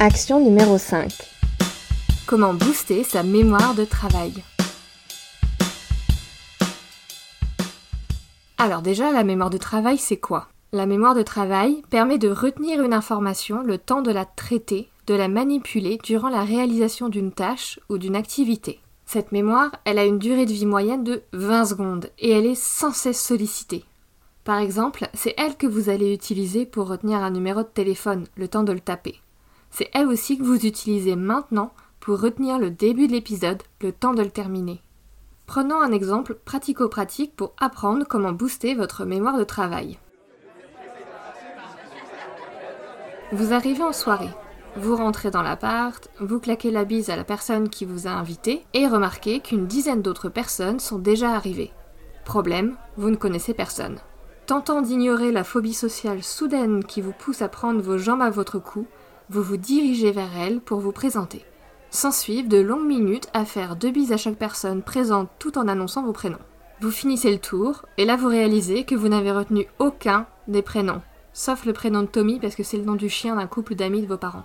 Action numéro 5. Comment booster sa mémoire de travail? Alors déjà, la mémoire de travail, c'est quoi? La mémoire de travail permet de retenir une information le temps de la traiter, de la manipuler durant la réalisation d'une tâche ou d'une activité. Cette mémoire, elle a une durée de vie moyenne de 20 secondes et elle est sans cesse sollicitée. Par exemple, c'est elle que vous allez utiliser pour retenir un numéro de téléphone, le temps de le taper. C'est elle aussi que vous utilisez maintenant pour retenir le début de l'épisode, le temps de le terminer. Prenons un exemple pratico-pratique pour apprendre comment booster votre mémoire de travail. Vous arrivez en soirée. Vous rentrez dans l'appart, vous claquez la bise à la personne qui vous a invité et remarquez qu'une dizaine d'autres personnes sont déjà arrivées. Problème, vous ne connaissez personne. Tentant d'ignorer la phobie sociale soudaine qui vous pousse à prendre vos jambes à votre cou, vous vous dirigez vers elle pour vous présenter. S'ensuivent de longues minutes à faire deux bises à chaque personne présente tout en annonçant vos prénoms. Vous finissez le tour, et là vous réalisez que vous n'avez retenu aucun des prénoms, sauf le prénom de Tommy parce que c'est le nom du chien d'un couple d'amis de vos parents.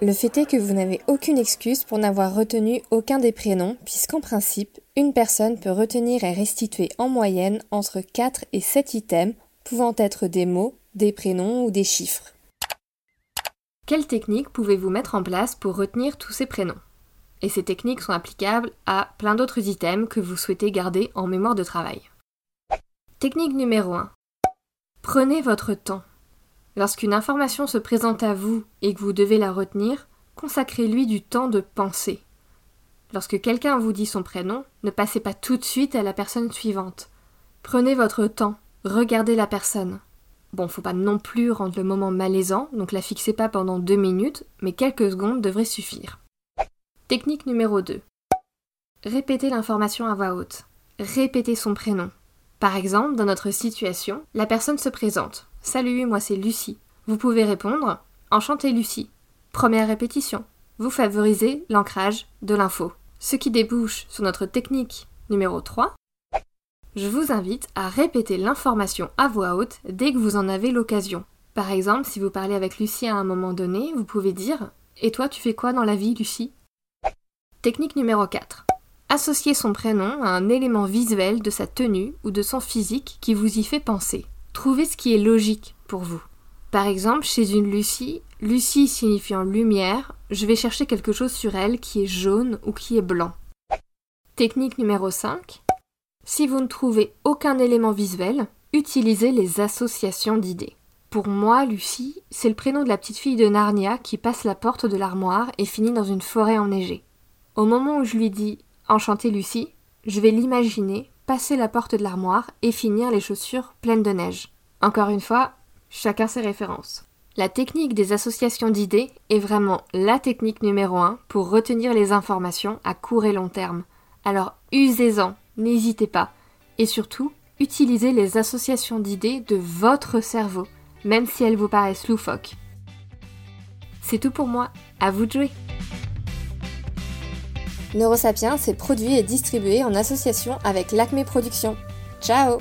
Le fait est que vous n'avez aucune excuse pour n'avoir retenu aucun des prénoms, puisqu'en principe, une personne peut retenir et restituer en moyenne entre 4 et 7 items, pouvant être des mots, des prénoms ou des chiffres. Quelles techniques pouvez-vous mettre en place pour retenir tous ces prénoms? Et ces techniques sont applicables à plein d'autres items que vous souhaitez garder en mémoire de travail. Technique numéro 1. Prenez votre temps. Lorsqu'une information se présente à vous et que vous devez la retenir, consacrez-lui du temps de penser. Lorsque quelqu'un vous dit son prénom, ne passez pas tout de suite à la personne suivante. Prenez votre temps, regardez la personne. Bon, faut pas non plus rendre le moment malaisant, donc la fixez pas pendant deux minutes, mais quelques secondes devraient suffire. Technique numéro 2. Répétez l'information à voix haute. Répétez son prénom. Par exemple, dans notre situation, la personne se présente. Salut, moi c'est Lucie. Vous pouvez répondre Enchantée Lucie. Première répétition. Vous favorisez l'ancrage de l'info. Ce qui débouche sur notre technique numéro 3, je vous invite à répéter l'information à voix haute dès que vous en avez l'occasion. Par exemple, si vous parlez avec Lucie à un moment donné, vous pouvez dire Et toi, tu fais quoi dans la vie, Lucie? Technique numéro 4. Associer son prénom à un élément visuel de sa tenue ou de son physique qui vous y fait penser. Trouvez ce qui est logique pour vous. Par exemple, chez une Lucie, Lucie signifiant lumière, je vais chercher quelque chose sur elle qui est jaune ou qui est blanc. Technique numéro 5. Si vous ne trouvez aucun élément visuel, utilisez les associations d'idées. Pour moi, Lucie, c'est le prénom de la petite fille de Narnia qui passe la porte de l'armoire et finit dans une forêt enneigée. Au moment où je lui dis Enchantée Lucie, je vais l'imaginer passer la porte de l'armoire et finir les chaussures pleines de neige. Encore une fois, chacun ses références. La technique des associations d'idées est vraiment la technique numéro un pour retenir les informations à court et long terme. Alors usez-en n'hésitez pas. Et surtout, utilisez les associations d'idées de votre cerveau, même si elles vous paraissent loufoques. C'est tout pour moi, à vous de jouer Neurosapiens est produit et distribué en association avec l'Acme Productions. Ciao